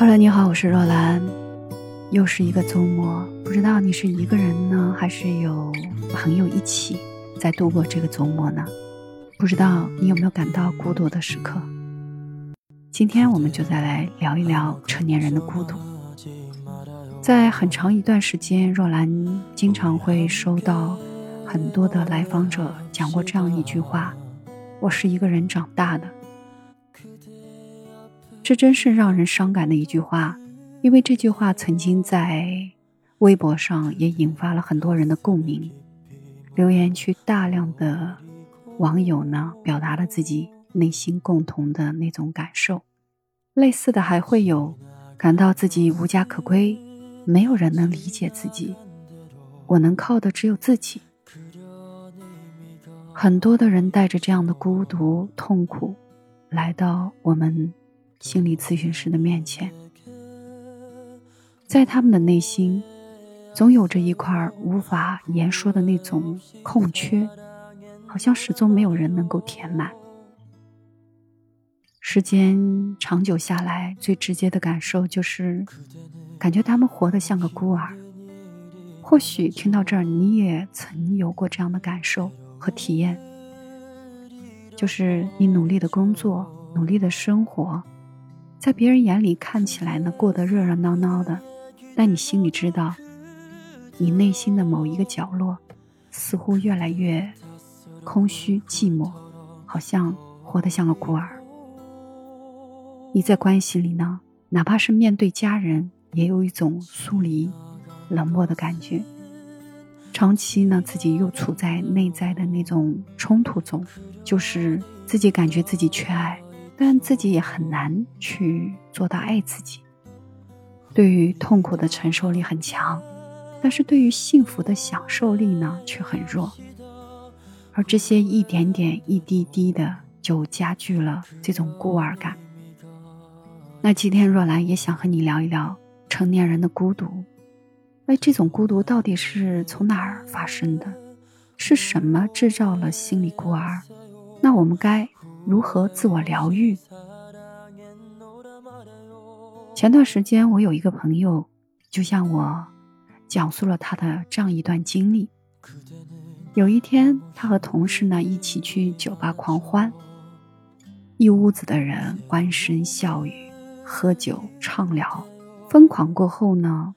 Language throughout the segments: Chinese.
Hello，你好，我是若兰。又是一个周末，不知道你是一个人呢，还是有朋友一起在度过这个周末呢？不知道你有没有感到孤独的时刻？今天我们就再来聊一聊成年人的孤独。在很长一段时间，若兰经常会收到很多的来访者讲过这样一句话：“我是一个人长大的。”这真是让人伤感的一句话，因为这句话曾经在微博上也引发了很多人的共鸣，留言区大量的网友呢表达了自己内心共同的那种感受。类似的还会有感到自己无家可归，没有人能理解自己，我能靠的只有自己。很多的人带着这样的孤独痛苦来到我们。心理咨询师的面前，在他们的内心，总有着一块无法言说的那种空缺，好像始终没有人能够填满。时间长久下来，最直接的感受就是，感觉他们活得像个孤儿。或许听到这儿，你也曾有过这样的感受和体验，就是你努力的工作，努力的生活。在别人眼里看起来呢，过得热热闹闹的，但你心里知道，你内心的某一个角落，似乎越来越空虚寂寞，好像活得像个孤儿。你在关系里呢，哪怕是面对家人，也有一种疏离、冷漠的感觉。长期呢，自己又处在内在的那种冲突中，就是自己感觉自己缺爱。但自己也很难去做到爱自己。对于痛苦的承受力很强，但是对于幸福的享受力呢却很弱。而这些一点点、一滴滴的，就加剧了这种孤儿感。那今天若兰也想和你聊一聊成年人的孤独。哎，这种孤独到底是从哪儿发生的？是什么制造了心理孤儿？那我们该？如何自我疗愈？前段时间，我有一个朋友，就向我讲述了他的这样一段经历。有一天，他和同事呢一起去酒吧狂欢，一屋子的人欢声笑语，喝酒畅聊，疯狂过后呢，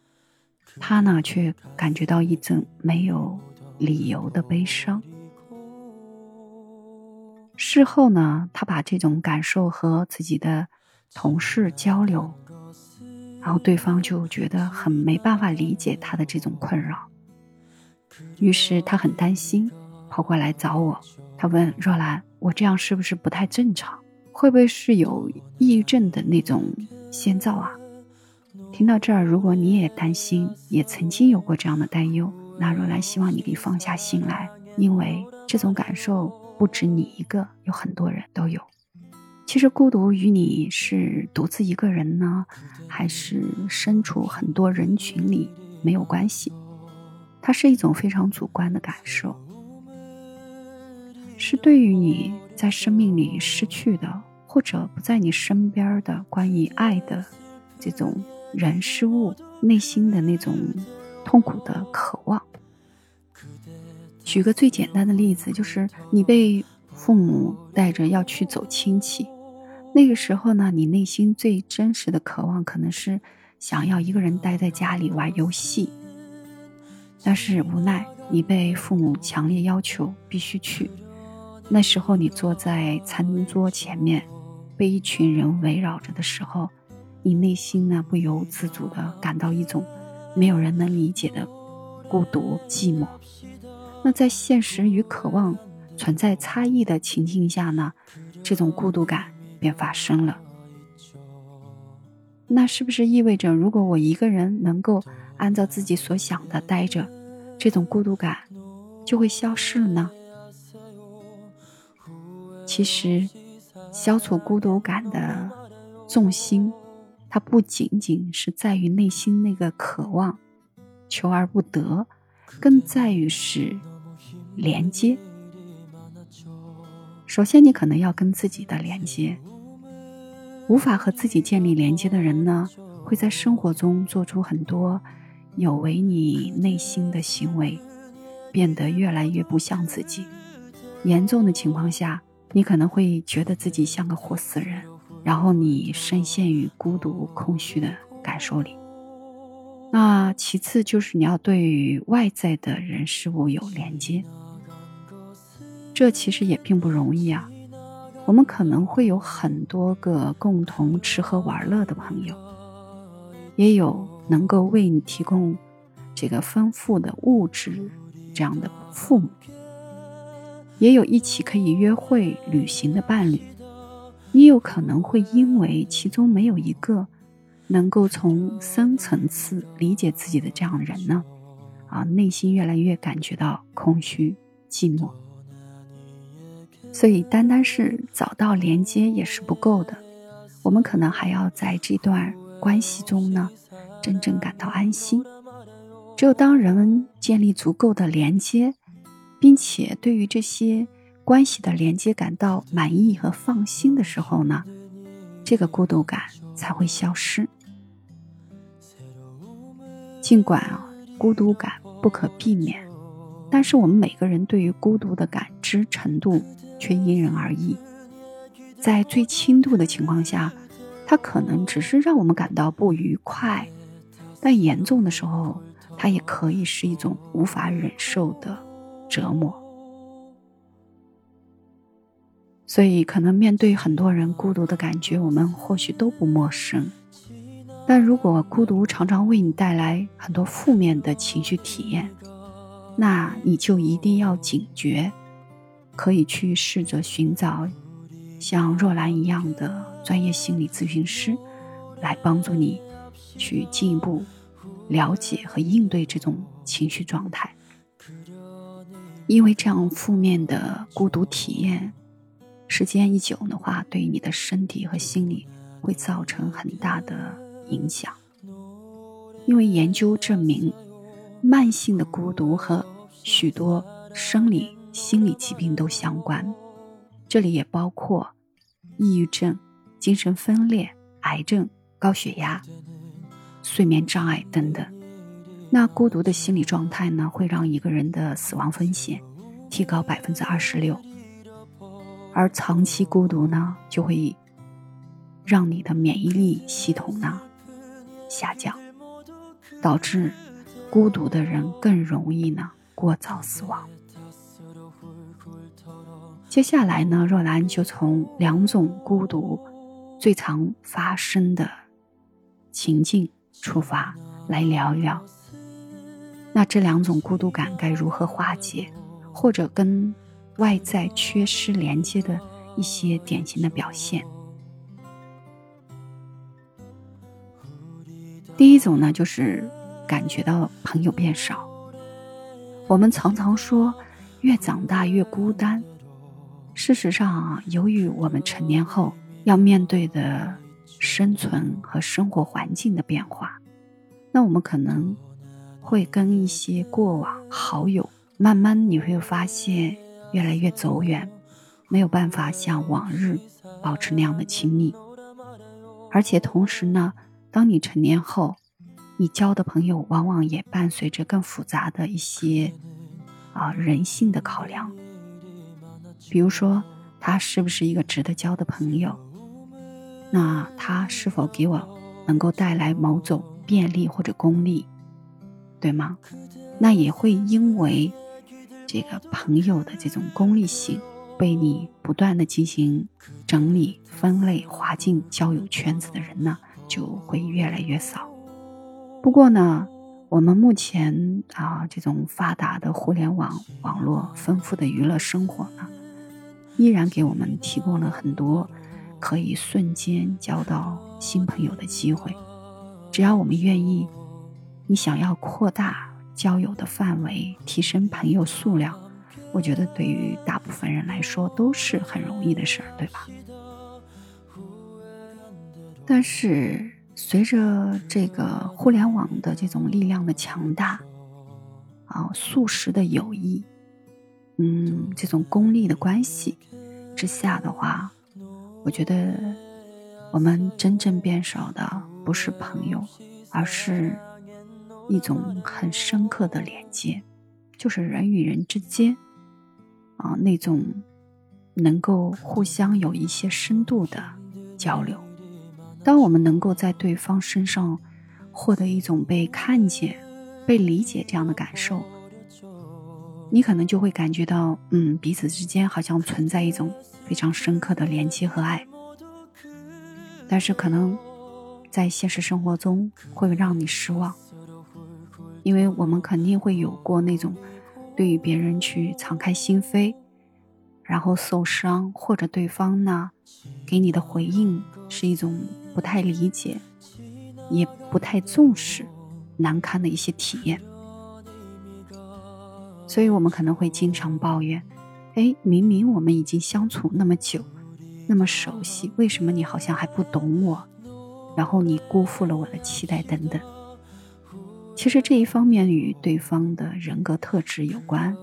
他呢却感觉到一阵没有理由的悲伤。事后呢，他把这种感受和自己的同事交流，然后对方就觉得很没办法理解他的这种困扰，于是他很担心，跑过来找我。他问若兰：“我这样是不是不太正常？会不会是有抑郁症的那种先兆啊？”听到这儿，如果你也担心，也曾经有过这样的担忧，那若兰希望你可以放下心来，因为这种感受。不止你一个，有很多人都有。其实孤独与你是独自一个人呢，还是身处很多人群里没有关系，它是一种非常主观的感受，是对于你在生命里失去的，或者不在你身边的关于爱的这种人事物，内心的那种痛苦的渴望。举个最简单的例子，就是你被父母带着要去走亲戚，那个时候呢，你内心最真实的渴望可能是想要一个人待在家里玩游戏。但是无奈你被父母强烈要求必须去，那时候你坐在餐桌前面，被一群人围绕着的时候，你内心呢不由自主的感到一种没有人能理解的孤独寂寞。那在现实与渴望存在差异的情境下呢，这种孤独感便发生了。那是不是意味着，如果我一个人能够按照自己所想的待着，这种孤独感就会消失了呢？其实，消除孤独感的重心，它不仅仅是在于内心那个渴望，求而不得，更在于是。连接，首先你可能要跟自己的连接。无法和自己建立连接的人呢，会在生活中做出很多有违你内心的行为，变得越来越不像自己。严重的情况下，你可能会觉得自己像个活死人，然后你深陷于孤独、空虚的感受里。那其次就是你要对于外在的人事物有连接，这其实也并不容易啊。我们可能会有很多个共同吃喝玩乐的朋友，也有能够为你提供这个丰富的物质这样的父母，也有一起可以约会旅行的伴侣。你有可能会因为其中没有一个能够从深层次理解自己的这样的人呢，啊，内心越来越感觉到空虚寂寞。所以，单单是找到连接也是不够的，我们可能还要在这段关系中呢，真正感到安心。只有当人们建立足够的连接，并且对于这些关系的连接感到满意和放心的时候呢，这个孤独感才会消失。尽管啊，孤独感不可避免，但是我们每个人对于孤独的感知程度。却因人而异，在最轻度的情况下，它可能只是让我们感到不愉快；但严重的时候，它也可以是一种无法忍受的折磨。所以，可能面对很多人孤独的感觉，我们或许都不陌生。但如果孤独常常为你带来很多负面的情绪体验，那你就一定要警觉。可以去试着寻找像若兰一样的专业心理咨询师，来帮助你去进一步了解和应对这种情绪状态。因为这样负面的孤独体验，时间一久的话，对你的身体和心理会造成很大的影响。因为研究证明，慢性的孤独和许多生理。心理疾病都相关，这里也包括抑郁症、精神分裂、癌症、高血压、睡眠障碍等等。那孤独的心理状态呢，会让一个人的死亡风险提高百分之二十六，而长期孤独呢，就会让你的免疫力系统呢下降，导致孤独的人更容易呢过早死亡。接下来呢，若兰就从两种孤独最常发生的情境出发来聊一聊。那这两种孤独感该如何化解，或者跟外在缺失连接的一些典型的表现？第一种呢，就是感觉到朋友变少。我们常常说，越长大越孤单。事实上，由于我们成年后要面对的生存和生活环境的变化，那我们可能会跟一些过往好友，慢慢你会发现越来越走远，没有办法像往日保持那样的亲密。而且同时呢，当你成年后，你交的朋友往往也伴随着更复杂的一些啊人性的考量。比如说，他是不是一个值得交的朋友？那他是否给我能够带来某种便利或者功利，对吗？那也会因为这个朋友的这种功利性，被你不断的进行整理、分类、划进交友圈子的人呢，就会越来越少。不过呢，我们目前啊，这种发达的互联网网络、丰富的娱乐生活呢。依然给我们提供了很多可以瞬间交到新朋友的机会。只要我们愿意，你想要扩大交友的范围，提升朋友数量，我觉得对于大部分人来说都是很容易的事儿，对吧？但是随着这个互联网的这种力量的强大，啊，素食的友谊。嗯，这种功利的关系之下的话，我觉得我们真正变少的不是朋友，而是一种很深刻的连接，就是人与人之间啊那种能够互相有一些深度的交流。当我们能够在对方身上获得一种被看见、被理解这样的感受，你可能就会感觉到，嗯，彼此之间好像存在一种非常深刻的连接和爱。但是可能在现实生活中会让你失望，因为我们肯定会有过那种对于别人去敞开心扉，然后受伤，或者对方呢给你的回应是一种。不太理解，也不太重视，难堪的一些体验，所以我们可能会经常抱怨：哎，明明我们已经相处那么久，那么熟悉，为什么你好像还不懂我？然后你辜负了我的期待等等。其实这一方面与对方的人格特质有关，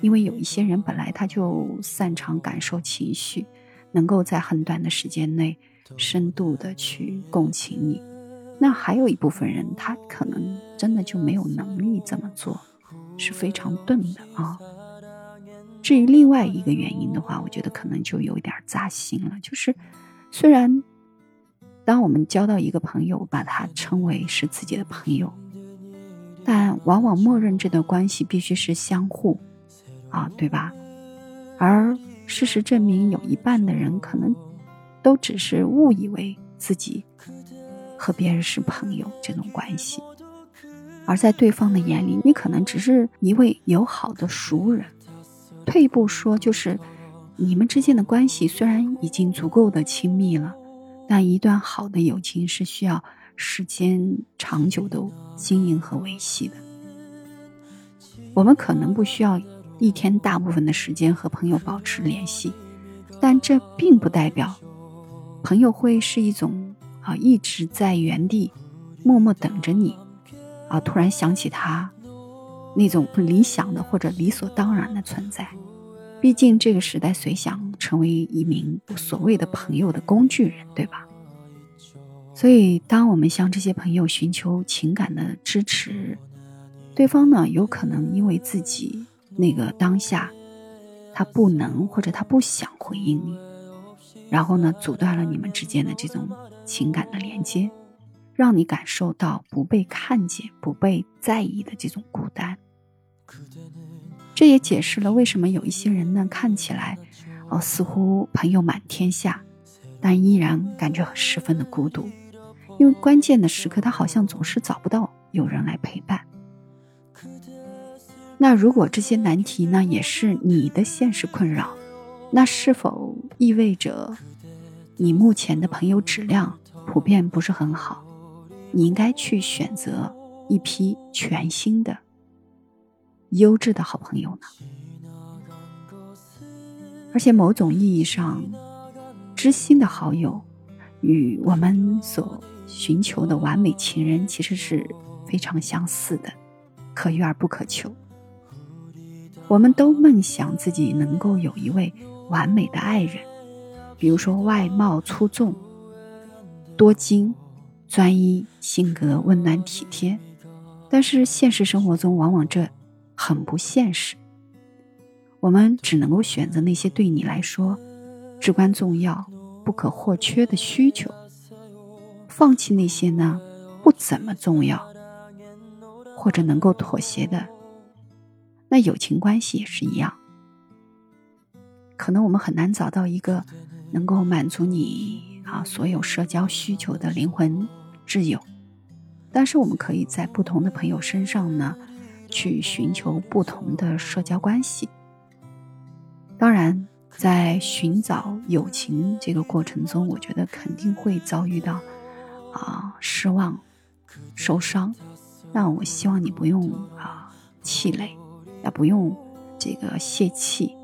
因为有一些人本来他就擅长感受情绪，能够在很短的时间内。深度的去共情你，那还有一部分人，他可能真的就没有能力这么做，是非常钝的啊。至于另外一个原因的话，我觉得可能就有点扎心了。就是虽然当我们交到一个朋友，把他称为是自己的朋友，但往往默认这段关系必须是相互啊，对吧？而事实证明，有一半的人可能。都只是误以为自己和别人是朋友这种关系，而在对方的眼里，你可能只是一位友好的熟人。退一步说，就是你们之间的关系虽然已经足够的亲密了，但一段好的友情是需要时间长久的经营和维系的。我们可能不需要一天大部分的时间和朋友保持联系，但这并不代表。朋友会是一种啊，一直在原地默默等着你，啊，突然想起他那种不理想的或者理所当然的存在。毕竟这个时代，谁想成为一名所谓的朋友的工具人，对吧？所以，当我们向这些朋友寻求情感的支持，对方呢，有可能因为自己那个当下他不能或者他不想回应你。然后呢，阻断了你们之间的这种情感的连接，让你感受到不被看见、不被在意的这种孤单。这也解释了为什么有一些人呢，看起来哦似乎朋友满天下，但依然感觉十分的孤独，因为关键的时刻他好像总是找不到有人来陪伴。那如果这些难题呢，也是你的现实困扰？那是否意味着你目前的朋友质量普遍不是很好？你应该去选择一批全新的、优质的好朋友呢？而且，某种意义上，知心的好友与我们所寻求的完美情人其实是非常相似的，可遇而不可求。我们都梦想自己能够有一位。完美的爱人，比如说外貌出众、多金、专一、性格温暖体贴，但是现实生活中往往这很不现实。我们只能够选择那些对你来说至关重要、不可或缺的需求，放弃那些呢不怎么重要或者能够妥协的。那友情关系也是一样。可能我们很难找到一个能够满足你啊所有社交需求的灵魂挚友，但是我们可以在不同的朋友身上呢，去寻求不同的社交关系。当然，在寻找友情这个过程中，我觉得肯定会遭遇到啊失望、受伤。那我希望你不用啊气馁，也不用这个泄气。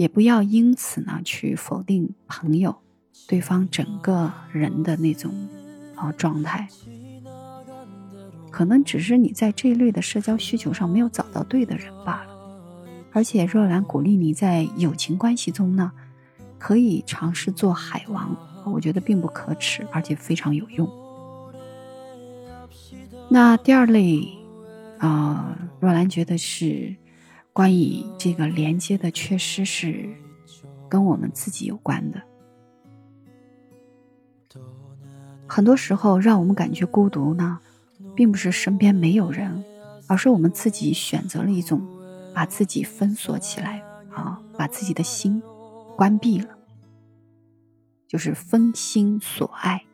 也不要因此呢去否定朋友，对方整个人的那种啊状态，可能只是你在这一类的社交需求上没有找到对的人罢了。而且若兰鼓励你在友情关系中呢，可以尝试做海王，我觉得并不可耻，而且非常有用。那第二类，啊，若兰觉得是关于这个连接的缺失，是跟我们自己有关的。很多时候，让我们感觉孤独呢，并不是身边没有人，而是我们自己选择了一种把自己封锁起来啊，把自己的心关闭了，就是分心所爱，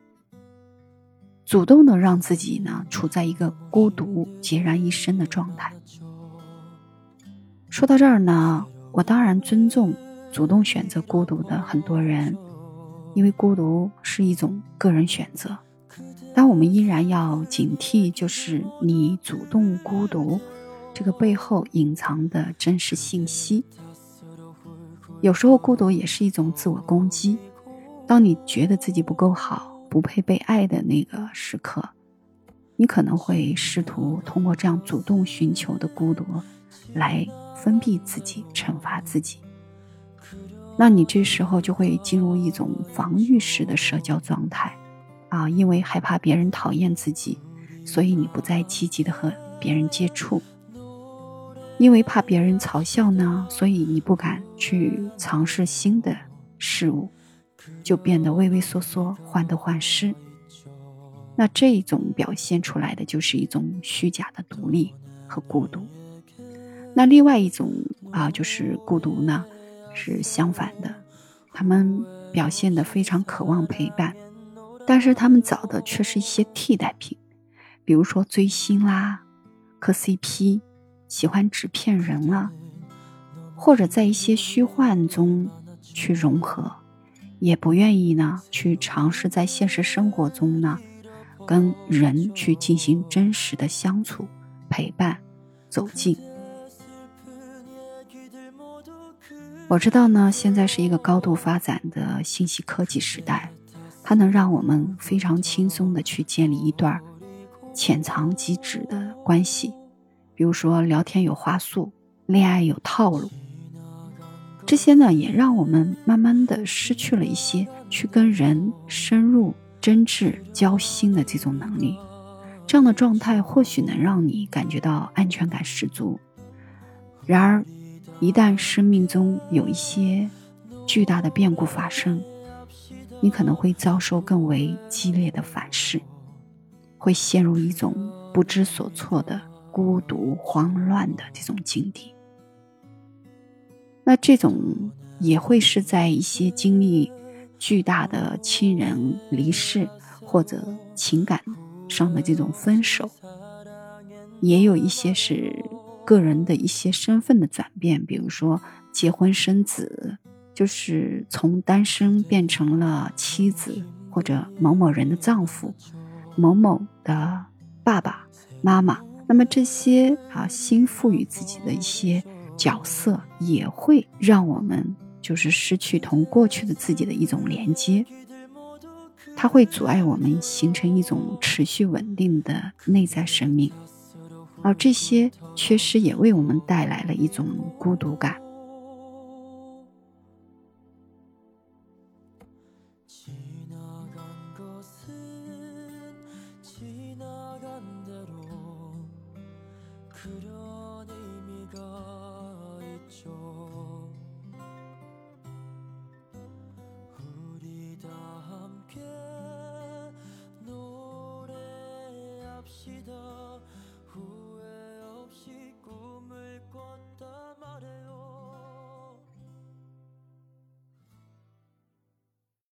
主动的让自己呢处在一个孤独、孑然一身的状态。说到这儿呢，我当然尊重主动选择孤独的很多人。因为孤独是一种个人选择，但我们依然要警惕，就是你主动孤独这个背后隐藏的真实信息。有时候孤独也是一种自我攻击。当你觉得自己不够好、不配被爱的那个时刻，你可能会试图通过这样主动寻求的孤独，来封闭自己、惩罚自己。那你这时候就会进入一种防御式的社交状态，啊，因为害怕别人讨厌自己，所以你不再积极的和别人接触；因为怕别人嘲笑呢，所以你不敢去尝试新的事物，就变得畏畏缩缩、患得患失。那这种表现出来的就是一种虚假的独立和孤独。那另外一种啊，就是孤独呢。是相反的，他们表现的非常渴望陪伴，但是他们找的却是一些替代品，比如说追星啦、磕 CP、喜欢纸片人啦，或者在一些虚幻中去融合，也不愿意呢去尝试在现实生活中呢跟人去进行真实的相处、陪伴、走近。我知道呢，现在是一个高度发展的信息科技时代，它能让我们非常轻松的去建立一段潜藏即止的关系，比如说聊天有话术，恋爱有套路。这些呢，也让我们慢慢的失去了一些去跟人深入真挚交心的这种能力。这样的状态或许能让你感觉到安全感十足，然而。一旦生命中有一些巨大的变故发生，你可能会遭受更为激烈的反噬，会陷入一种不知所措的孤独、慌乱的这种境地。那这种也会是在一些经历巨大的亲人离世或者情感上的这种分手，也有一些是。个人的一些身份的转变，比如说结婚生子，就是从单身变成了妻子，或者某某人的丈夫，某某的爸爸妈妈。那么这些啊新赋予自己的一些角色，也会让我们就是失去同过去的自己的一种连接，它会阻碍我们形成一种持续稳定的内在生命。而这些缺失也为我们带来了一种孤独感。